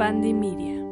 Media.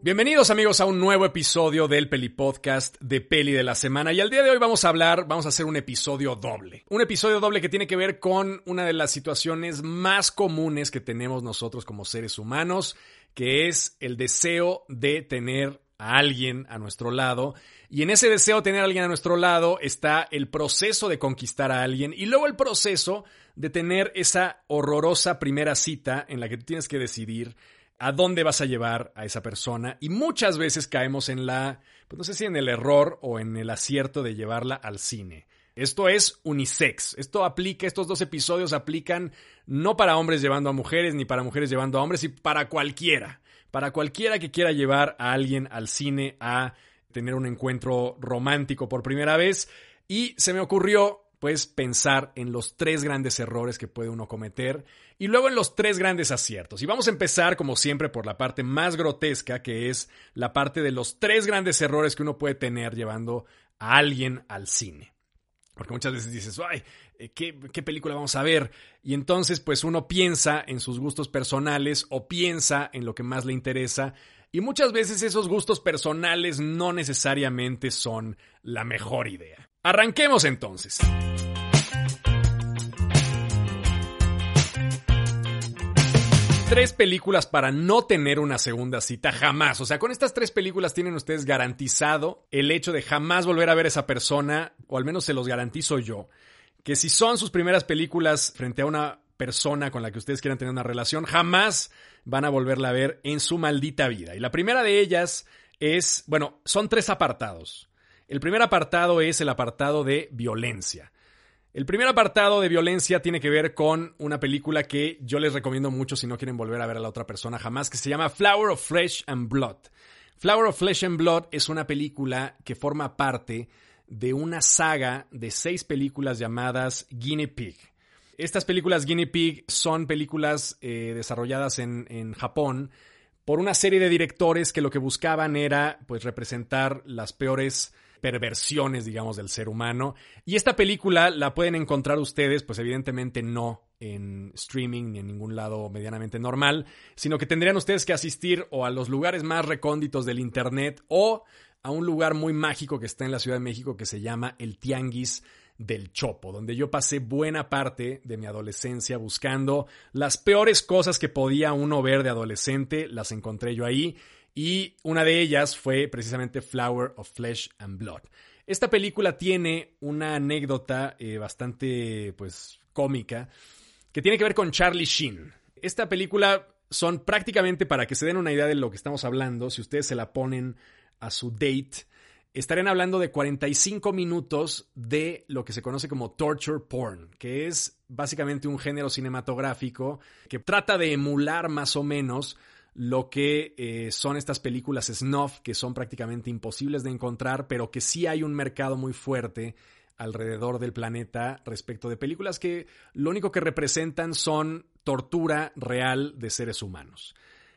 Bienvenidos amigos a un nuevo episodio del Peli Podcast de Peli de la Semana y al día de hoy vamos a hablar, vamos a hacer un episodio doble. Un episodio doble que tiene que ver con una de las situaciones más comunes que tenemos nosotros como seres humanos, que es el deseo de tener a alguien a nuestro lado. Y en ese deseo de tener a alguien a nuestro lado está el proceso de conquistar a alguien y luego el proceso de tener esa horrorosa primera cita en la que tú tienes que decidir a dónde vas a llevar a esa persona y muchas veces caemos en la, pues no sé si en el error o en el acierto de llevarla al cine. Esto es unisex. Esto aplica, estos dos episodios aplican no para hombres llevando a mujeres ni para mujeres llevando a hombres, y para cualquiera. Para cualquiera que quiera llevar a alguien al cine a tener un encuentro romántico por primera vez. Y se me ocurrió pues pensar en los tres grandes errores que puede uno cometer y luego en los tres grandes aciertos. Y vamos a empezar, como siempre, por la parte más grotesca, que es la parte de los tres grandes errores que uno puede tener llevando a alguien al cine. Porque muchas veces dices, ay, ¿qué, ¿qué, película vamos a ver? Y entonces, pues uno piensa en sus gustos personales o piensa en lo que más le interesa. Y muchas veces esos gustos personales no necesariamente son la mejor idea. Arranquemos entonces. Tres películas para no tener una segunda cita jamás. O sea, con estas tres películas tienen ustedes garantizado el hecho de jamás volver a ver a esa persona, o al menos se los garantizo yo, que si son sus primeras películas frente a una persona con la que ustedes quieran tener una relación, jamás van a volverla a ver en su maldita vida. Y la primera de ellas es, bueno, son tres apartados. El primer apartado es el apartado de violencia. El primer apartado de violencia tiene que ver con una película que yo les recomiendo mucho si no quieren volver a ver a la otra persona jamás, que se llama Flower of Flesh and Blood. Flower of Flesh and Blood es una película que forma parte de una saga de seis películas llamadas Guinea Pig. Estas películas Guinea Pig son películas eh, desarrolladas en, en Japón por una serie de directores que lo que buscaban era pues representar las peores perversiones, digamos, del ser humano. Y esta película la pueden encontrar ustedes, pues evidentemente no en streaming ni en ningún lado medianamente normal, sino que tendrían ustedes que asistir o a los lugares más recónditos del Internet o a un lugar muy mágico que está en la Ciudad de México que se llama el Tianguis del Chopo, donde yo pasé buena parte de mi adolescencia buscando las peores cosas que podía uno ver de adolescente, las encontré yo ahí y una de ellas fue precisamente Flower of Flesh and Blood. Esta película tiene una anécdota eh, bastante pues cómica que tiene que ver con Charlie Sheen. Esta película son prácticamente para que se den una idea de lo que estamos hablando, si ustedes se la ponen a su date, estarían hablando de 45 minutos de lo que se conoce como torture porn, que es básicamente un género cinematográfico que trata de emular más o menos lo que eh, son estas películas snuff, que son prácticamente imposibles de encontrar, pero que sí hay un mercado muy fuerte alrededor del planeta respecto de películas que lo único que representan son tortura real de seres humanos.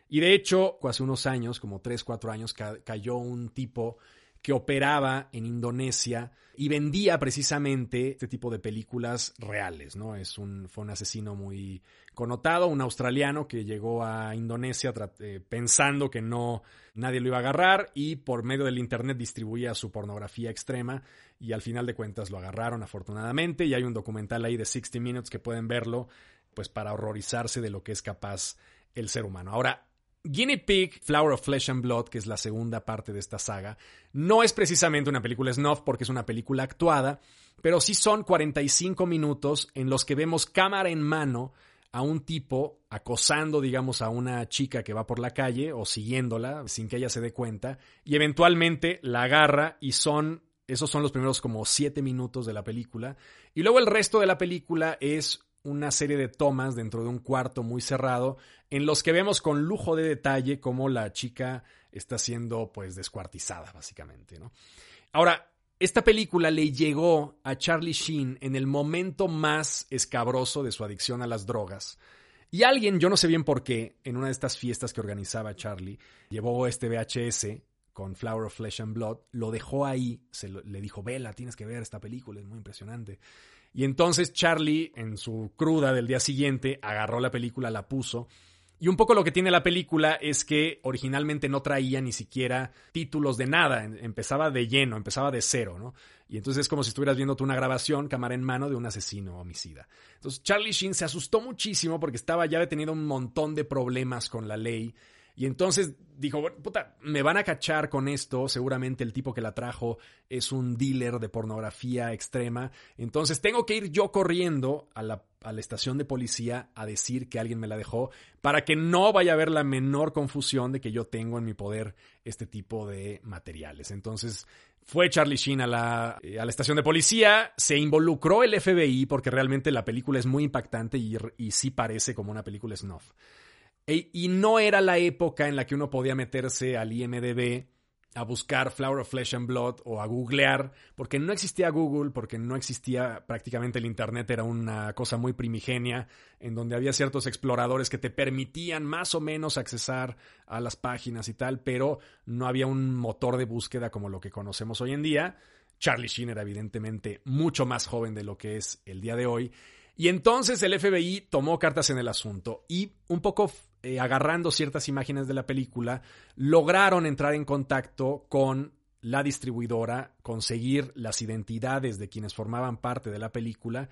Y de hecho, hace unos años, como 3, 4 años, cayó un tipo que operaba en Indonesia y vendía precisamente este tipo de películas reales, ¿no? Es un, fue un asesino muy connotado, un australiano que llegó a Indonesia eh, pensando que no nadie lo iba a agarrar y por medio del internet distribuía su pornografía extrema y al final de cuentas lo agarraron afortunadamente y hay un documental ahí de 60 Minutes que pueden verlo pues para horrorizarse de lo que es capaz el ser humano. Ahora, Guinea Pig, Flower of Flesh and Blood, que es la segunda parte de esta saga, no es precisamente una película snuff porque es una película actuada, pero sí son 45 minutos en los que vemos cámara en mano a un tipo acosando, digamos, a una chica que va por la calle o siguiéndola sin que ella se dé cuenta y eventualmente la agarra y son, esos son los primeros como 7 minutos de la película. Y luego el resto de la película es una serie de tomas dentro de un cuarto muy cerrado en los que vemos con lujo de detalle cómo la chica está siendo pues descuartizada básicamente, ¿no? Ahora, esta película le llegó a Charlie Sheen en el momento más escabroso de su adicción a las drogas. Y alguien, yo no sé bien por qué, en una de estas fiestas que organizaba Charlie, llevó este VHS con Flower of Flesh and Blood, lo dejó ahí, se le dijo, vela, tienes que ver esta película, es muy impresionante. Y entonces Charlie, en su cruda del día siguiente, agarró la película, la puso Y un poco lo que tiene la película es que originalmente no traía ni siquiera títulos de nada, empezaba de lleno, empezaba de cero, ¿no? Y entonces es como si estuvieras viendo tú una grabación, cámara en mano, de un asesino homicida. Entonces Charlie Sheen se asustó muchísimo porque estaba ya detenido un montón de problemas con la ley y entonces dijo, puta, me van a cachar con esto, seguramente el tipo que la trajo es un dealer de pornografía extrema, entonces tengo que ir yo corriendo a la, a la estación de policía a decir que alguien me la dejó para que no vaya a haber la menor confusión de que yo tengo en mi poder este tipo de materiales. Entonces fue Charlie Sheen a la, a la, estación de policía, se involucró el FBI porque realmente la película es muy impactante y, y sí parece como una película snuff. E, y no era la época en la que uno podía meterse al IMDB a buscar Flower of Flesh and Blood o a googlear, porque no existía Google, porque no existía prácticamente el Internet, era una cosa muy primigenia, en donde había ciertos exploradores que te permitían más o menos accesar a las páginas y tal, pero no había un motor de búsqueda como lo que conocemos hoy en día. Charlie Sheen era evidentemente mucho más joven de lo que es el día de hoy. Y entonces el FBI tomó cartas en el asunto y un poco eh, agarrando ciertas imágenes de la película, lograron entrar en contacto con la distribuidora, conseguir las identidades de quienes formaban parte de la película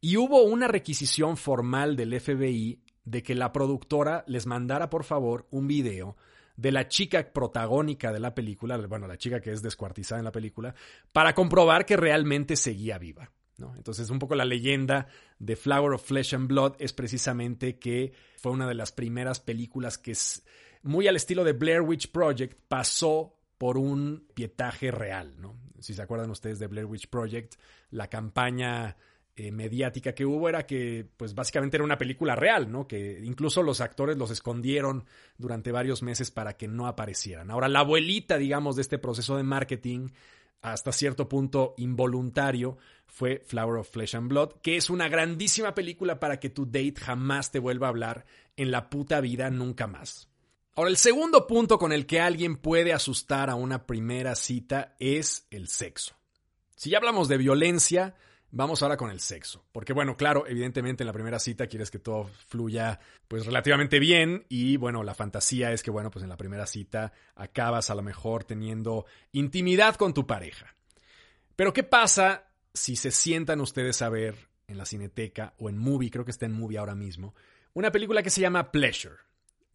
y hubo una requisición formal del FBI de que la productora les mandara por favor un video de la chica protagónica de la película, bueno, la chica que es descuartizada en la película, para comprobar que realmente seguía viva. Entonces, un poco la leyenda de Flower of Flesh and Blood es precisamente que fue una de las primeras películas que es muy al estilo de Blair Witch Project, pasó por un pietaje real, ¿no? Si se acuerdan ustedes de Blair Witch Project, la campaña eh, mediática que hubo era que, pues básicamente era una película real, ¿no? Que incluso los actores los escondieron durante varios meses para que no aparecieran. Ahora, la abuelita, digamos, de este proceso de marketing hasta cierto punto involuntario fue Flower of Flesh and Blood, que es una grandísima película para que tu date jamás te vuelva a hablar en la puta vida nunca más. Ahora, el segundo punto con el que alguien puede asustar a una primera cita es el sexo. Si ya hablamos de violencia, Vamos ahora con el sexo, porque bueno, claro, evidentemente en la primera cita quieres que todo fluya pues relativamente bien y bueno, la fantasía es que bueno, pues en la primera cita acabas a lo mejor teniendo intimidad con tu pareja. Pero ¿qué pasa si se sientan ustedes a ver en la cineteca o en movie, creo que está en movie ahora mismo, una película que se llama Pleasure,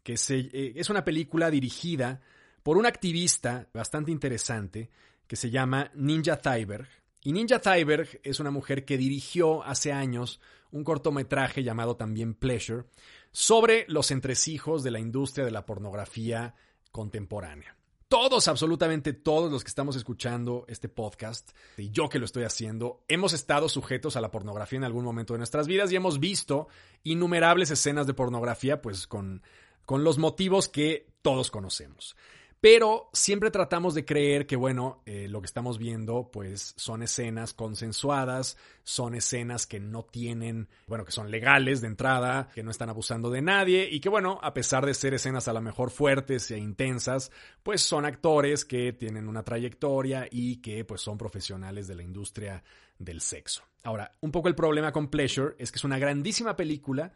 que eh, es una película dirigida por un activista bastante interesante que se llama Ninja Thyberg, y Ninja Thyberg es una mujer que dirigió hace años un cortometraje llamado también Pleasure sobre los entresijos de la industria de la pornografía contemporánea. Todos, absolutamente todos los que estamos escuchando este podcast, y yo que lo estoy haciendo, hemos estado sujetos a la pornografía en algún momento de nuestras vidas y hemos visto innumerables escenas de pornografía, pues con, con los motivos que todos conocemos. Pero siempre tratamos de creer que, bueno, eh, lo que estamos viendo, pues son escenas consensuadas, son escenas que no tienen, bueno, que son legales de entrada, que no están abusando de nadie y que, bueno, a pesar de ser escenas a lo mejor fuertes e intensas, pues son actores que tienen una trayectoria y que, pues, son profesionales de la industria del sexo. Ahora, un poco el problema con Pleasure es que es una grandísima película,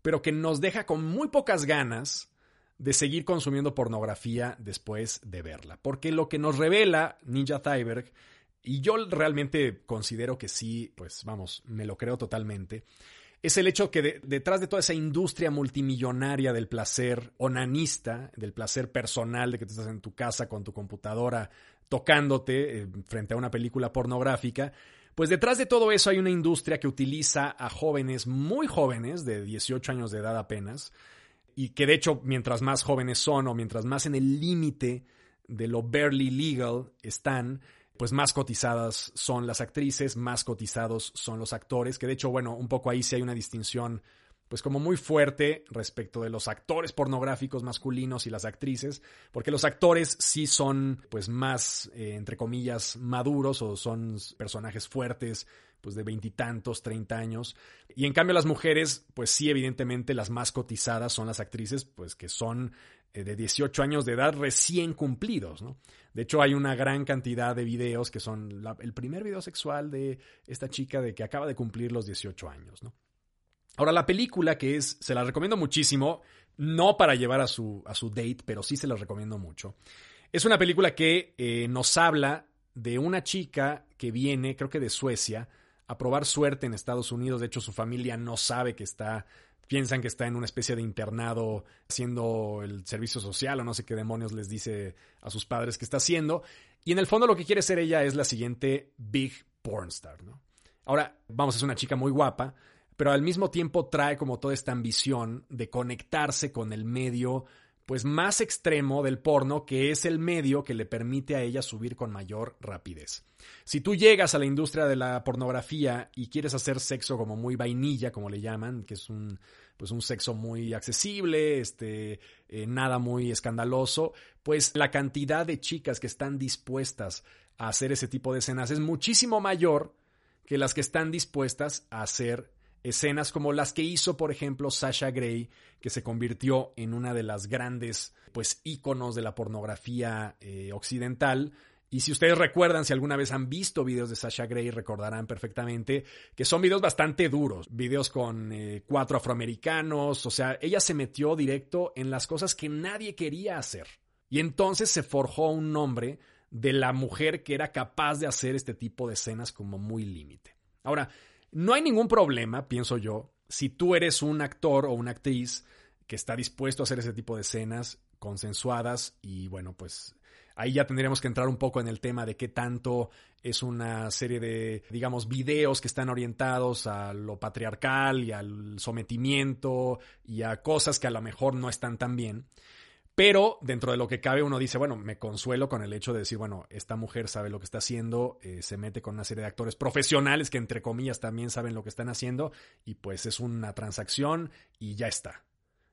pero que nos deja con muy pocas ganas de seguir consumiendo pornografía después de verla. Porque lo que nos revela Ninja Thyberg, y yo realmente considero que sí, pues vamos, me lo creo totalmente, es el hecho que detrás de toda esa industria multimillonaria del placer onanista, del placer personal, de que tú estás en tu casa con tu computadora tocándote eh, frente a una película pornográfica, pues detrás de todo eso hay una industria que utiliza a jóvenes muy jóvenes, de 18 años de edad apenas, y que de hecho mientras más jóvenes son o mientras más en el límite de lo barely legal están, pues más cotizadas son las actrices, más cotizados son los actores, que de hecho, bueno, un poco ahí sí hay una distinción pues como muy fuerte respecto de los actores pornográficos masculinos y las actrices, porque los actores sí son pues más, eh, entre comillas, maduros o son personajes fuertes, pues de veintitantos, treinta años. Y en cambio las mujeres, pues sí, evidentemente las más cotizadas son las actrices, pues que son eh, de 18 años de edad recién cumplidos, ¿no? De hecho, hay una gran cantidad de videos que son el primer video sexual de esta chica de que acaba de cumplir los 18 años, ¿no? Ahora, la película que es, se la recomiendo muchísimo, no para llevar a su, a su date, pero sí se la recomiendo mucho. Es una película que eh, nos habla de una chica que viene, creo que de Suecia, a probar suerte en Estados Unidos. De hecho, su familia no sabe que está, piensan que está en una especie de internado haciendo el servicio social o no sé qué demonios les dice a sus padres que está haciendo. Y en el fondo lo que quiere ser ella es la siguiente big pornstar, ¿no? Ahora, vamos, es una chica muy guapa, pero al mismo tiempo trae como toda esta ambición de conectarse con el medio pues más extremo del porno, que es el medio que le permite a ella subir con mayor rapidez. Si tú llegas a la industria de la pornografía y quieres hacer sexo como muy vainilla, como le llaman, que es un pues un sexo muy accesible, este, eh, nada muy escandaloso, pues la cantidad de chicas que están dispuestas a hacer ese tipo de escenas es muchísimo mayor que las que están dispuestas a hacer escenas como las que hizo, por ejemplo, Sasha Gray, que se convirtió en una de las grandes, pues, íconos de la pornografía eh, occidental. Y si ustedes recuerdan, si alguna vez han visto videos de Sasha Gray, recordarán perfectamente que son videos bastante duros, videos con eh, cuatro afroamericanos, o sea, ella se metió directo en las cosas que nadie quería hacer. Y entonces se forjó un nombre de la mujer que era capaz de hacer este tipo de escenas como muy límite. Ahora, no hay ningún problema, pienso yo, si tú eres un actor o una actriz que está dispuesto a hacer ese tipo de escenas consensuadas y bueno, pues ahí ya tendríamos que entrar un poco en el tema de qué tanto es una serie de, digamos, videos que están orientados a lo patriarcal y al sometimiento y a cosas que a lo mejor no están tan bien. Pero dentro de lo que cabe uno dice, bueno, me consuelo con el hecho de decir, bueno, esta mujer sabe lo que está haciendo, eh, se mete con una serie de actores profesionales que entre comillas también saben lo que están haciendo y pues es una transacción y ya está.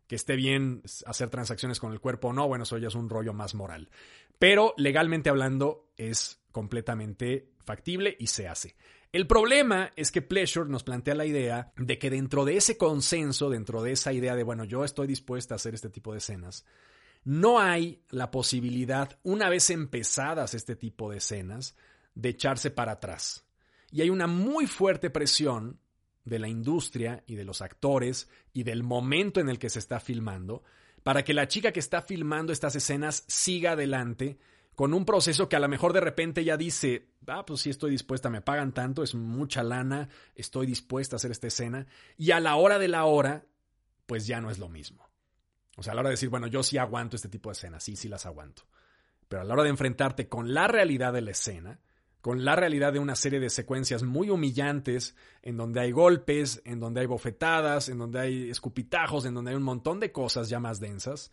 Que esté bien hacer transacciones con el cuerpo o no, bueno, eso ya es un rollo más moral. Pero legalmente hablando es completamente factible y se hace. El problema es que Pleasure nos plantea la idea de que dentro de ese consenso, dentro de esa idea de, bueno, yo estoy dispuesta a hacer este tipo de escenas, no hay la posibilidad, una vez empezadas este tipo de escenas, de echarse para atrás. Y hay una muy fuerte presión de la industria y de los actores y del momento en el que se está filmando para que la chica que está filmando estas escenas siga adelante con un proceso que a lo mejor de repente ya dice, ah, pues sí estoy dispuesta, me pagan tanto, es mucha lana, estoy dispuesta a hacer esta escena, y a la hora de la hora, pues ya no es lo mismo. O sea, a la hora de decir, bueno, yo sí aguanto este tipo de escenas, sí, sí las aguanto. Pero a la hora de enfrentarte con la realidad de la escena, con la realidad de una serie de secuencias muy humillantes, en donde hay golpes, en donde hay bofetadas, en donde hay escupitajos, en donde hay un montón de cosas ya más densas,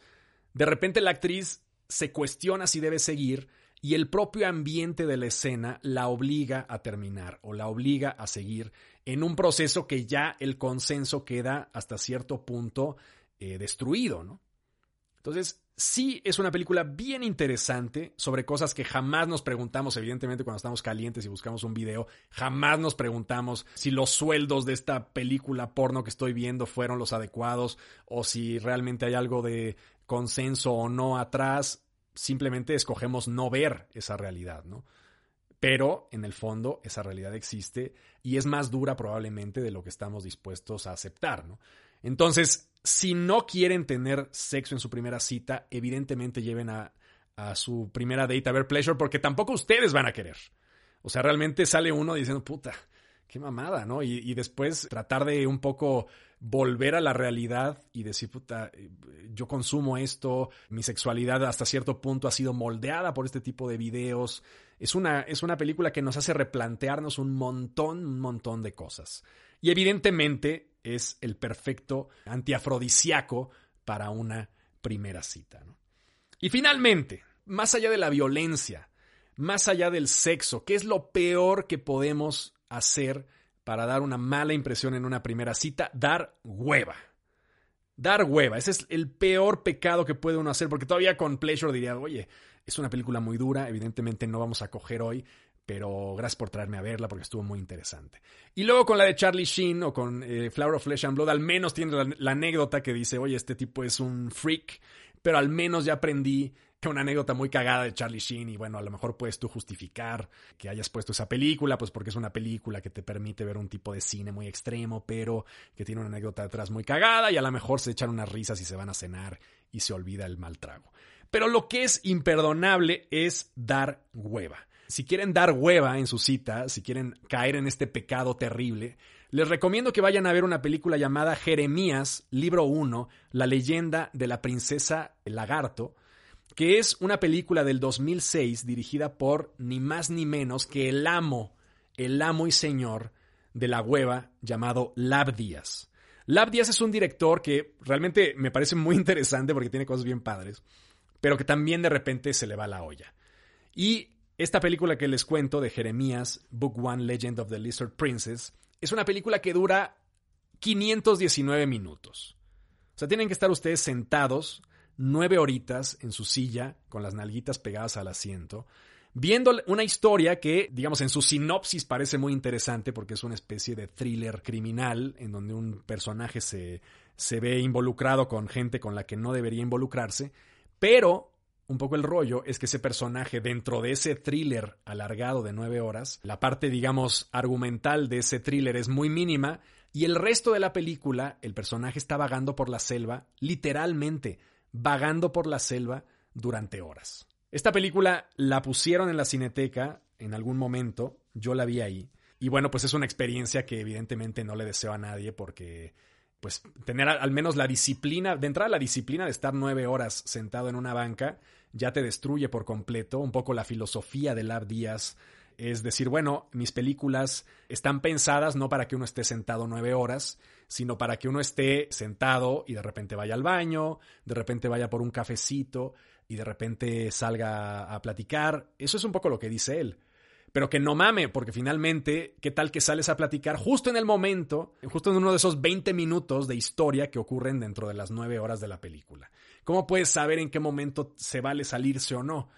de repente la actriz se cuestiona si debe seguir y el propio ambiente de la escena la obliga a terminar o la obliga a seguir en un proceso que ya el consenso queda hasta cierto punto eh, destruido, ¿no? Entonces, sí es una película bien interesante sobre cosas que jamás nos preguntamos, evidentemente cuando estamos calientes y buscamos un video, jamás nos preguntamos si los sueldos de esta película porno que estoy viendo fueron los adecuados o si realmente hay algo de consenso o no atrás, simplemente escogemos no ver esa realidad, ¿no? Pero en el fondo esa realidad existe y es más dura probablemente de lo que estamos dispuestos a aceptar, ¿no? Entonces, si no quieren tener sexo en su primera cita, evidentemente lleven a, su primera date a ver Pleasure porque tampoco ustedes van a querer. O sea, realmente sale uno diciendo, puta, qué mamada, ¿no? Y, y, después tratar de un poco volver a la realidad y decir, puta, eh, yo consumo esto, mi sexualidad hasta cierto punto ha sido moldeada por este tipo de videos. Es una, es una película que nos hace replantearnos un montón, un montón de cosas. Y evidentemente es el perfecto antiafrodisiaco para una primera cita. Y finalmente, más allá de la violencia, más allá del sexo, ¿qué es lo peor que podemos hacer para dar una mala impresión en una primera cita? Dar hueva. Dar hueva. Ese es el peor pecado que puede uno hacer, porque todavía con Pleasure diría, oye, es una película muy dura, evidentemente no vamos a coger hoy, pero gracias por traerme a verla porque estuvo muy interesante. Y luego con la de Charlie Sheen o con eh, Flower of Flesh and Blood, al menos tiene la, anécdota que dice, oye, este tipo es un freak, pero al menos ya aprendí una anécdota muy cagada de Charlie Sheen y bueno, a lo mejor puedes tú justificar que hayas puesto esa película, pues porque es una película que te permite ver un tipo de cine muy extremo, pero que tiene una anécdota detrás muy cagada y a lo mejor se echan unas risas y se van a cenar y se olvida el mal trago. Pero lo que es imperdonable es dar hueva. Si quieren dar hueva en su cita, si quieren caer en este pecado terrible, les recomiendo que vayan a ver una película llamada Jeremías, libro 1, la leyenda de la princesa Lagarto, que es una película del 2006 dirigida por ni más ni menos que el amo, el amo y señor de la hueva llamado Lab Díaz. Lab Díaz es un director que realmente me parece muy interesante porque tiene cosas bien padres, pero que también de repente se le va la olla. Y esta película que les cuento de Jeremías, Book One Legend of the Lizard Princess, es una película que dura 519 minutos. O sea, tienen que estar ustedes sentados nueve horitas en su silla, con las nalguitas pegadas al asiento, viendo una historia que, digamos, en su sinopsis parece muy interesante porque es una especie de thriller criminal en donde un personaje se, se ve involucrado con gente con la que no debería involucrarse, pero un poco el rollo es que ese personaje dentro de ese thriller alargado de nueve horas, la parte, digamos, argumental de ese thriller es muy mínima y el resto de la película, el personaje está vagando por la selva, literalmente, vagando por la selva durante horas. Esta película la pusieron en la cineteca en algún momento, yo la vi ahí, y bueno, pues es una experiencia que evidentemente no le deseo a nadie porque pues tener al menos la disciplina, de entrada la disciplina de estar nueve horas sentado en una banca, ya te destruye por completo. Un poco la filosofía de Lab Díaz es decir, bueno, mis películas están pensadas no para que uno esté sentado nueve horas, sino para que uno esté sentado y de repente vaya al baño, de repente vaya por un cafecito y de repente salga a platicar. Eso es un poco lo que dice él pero que no mame, porque finalmente, ¿qué tal que sales a platicar justo en el momento, justo en uno de esos 20 minutos de historia que ocurren dentro de las 9 horas de la película? ¿Cómo puedes saber en qué momento se vale salirse o no?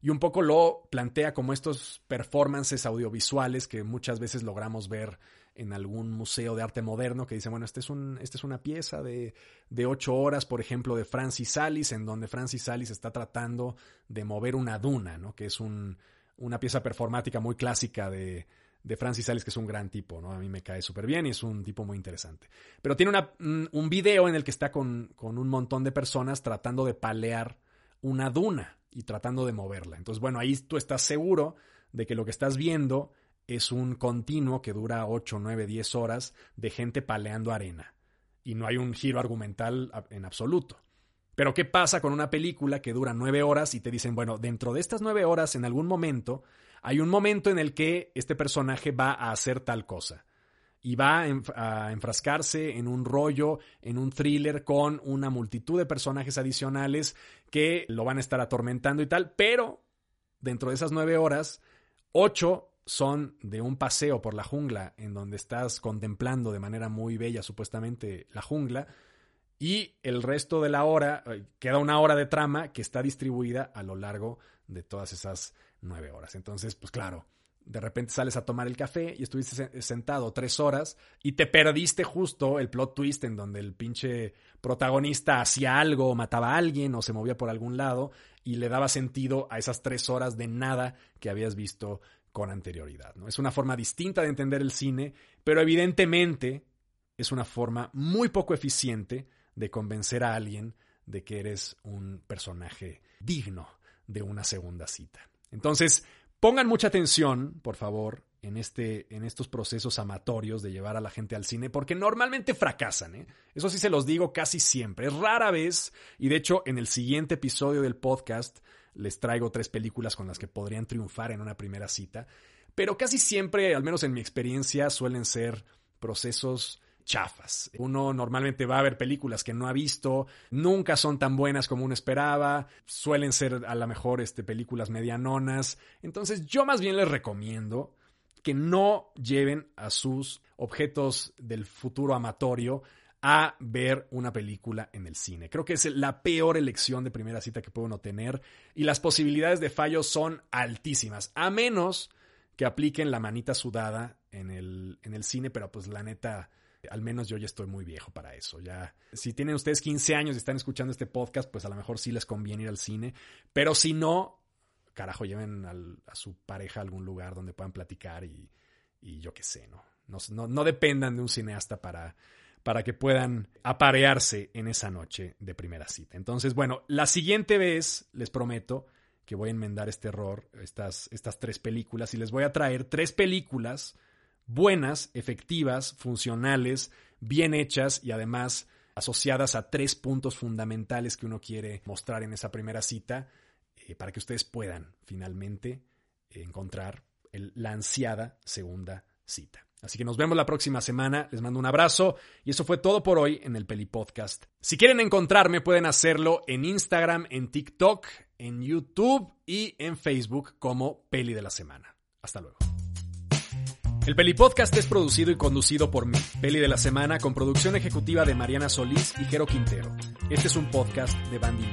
Y un poco lo plantea como estos performances audiovisuales que muchas veces logramos ver en algún museo de arte moderno que dice, bueno, esta es, un, este es una pieza de, de ocho horas, por ejemplo, de Francis Salis, en donde Francis Salis está tratando de mover una duna, ¿no? Que es un, una pieza performática muy clásica de, de Francis Sales, que es un gran tipo, ¿no? A mí me cae súper bien y es un tipo muy interesante. Pero tiene una, un video en el que está con, con, un montón de personas tratando de palear una duna y tratando de moverla. Entonces, bueno, ahí tú estás seguro de que lo que estás viendo es un continuo que dura 8, 9, 10 horas de gente paleando arena. Y no hay un giro argumental en absoluto. Pero ¿qué pasa con una película que dura nueve horas y te dicen, bueno, dentro de estas nueve horas, en algún momento, hay un momento en el que este personaje va a hacer tal cosa? Y va a enfrascarse en un rollo, en un thriller con una multitud de personajes adicionales que lo van a estar atormentando y tal, pero dentro de esas nueve horas, ocho son de un paseo por la jungla en donde estás contemplando de manera muy bella supuestamente la jungla y el resto de la hora, eh, queda una hora de trama que está distribuida a lo largo de todas esas nueve horas. Entonces, pues claro, de repente sales a tomar el café y estuviste sentado tres horas y te perdiste justo el plot twist en donde el pinche protagonista hacía algo, mataba a alguien o se movía por algún lado y le daba sentido a esas tres horas de nada que habías visto con anterioridad. ¿no? Es una forma distinta de entender el cine, pero evidentemente es una forma muy poco eficiente de convencer a alguien de que eres un personaje digno de una segunda cita. Entonces, pongan mucha atención, por favor, en, este, en estos procesos amatorios de llevar a la gente al cine, porque normalmente fracasan. ¿eh? Eso sí se los digo casi siempre. Es rara vez, y de hecho en el siguiente episodio del podcast les traigo tres películas con las que podrían triunfar en una primera cita, pero casi siempre, al menos en mi experiencia, suelen ser procesos chafas. Uno normalmente va a ver películas que no ha visto, nunca son tan buenas como uno esperaba, suelen ser a lo mejor este, películas medianonas. Entonces yo más bien les recomiendo que no lleven a sus objetos del futuro amatorio a ver una película en el cine. Creo que es la peor elección de primera cita que puede uno tener y las posibilidades de fallo son altísimas, a menos que apliquen la manita sudada en el, en el cine, pero pues la neta Al menos yo ya estoy muy viejo para eso. Ya, si tienen ustedes 15 años y están escuchando este podcast, pues a lo mejor sí les conviene ir al cine. Pero si no, carajo, lleven a su pareja a algún lugar donde puedan platicar y, yo qué sé, ¿no? No, no dependan de un cineasta para, para que puedan aparearse en esa noche de primera cita. Entonces, bueno, la siguiente vez, les prometo que voy a enmendar este error, estas, estas tres películas, y les voy a traer tres películas buenas, efectivas, funcionales, bien hechas y además asociadas a tres puntos fundamentales que uno quiere mostrar en esa primera cita eh, para que ustedes puedan finalmente encontrar la ansiada segunda cita. Así que nos vemos la próxima semana, les mando un abrazo y eso fue todo por hoy en el Peli Podcast. Si quieren encontrarme pueden hacerlo en Instagram, en TikTok, en YouTube y en Facebook como Peli de la Semana. Hasta luego. El Peli Podcast es producido y conducido por mí, Peli de la Semana, con producción ejecutiva de Mariana Solís y Jero Quintero. Este es un podcast de Bandy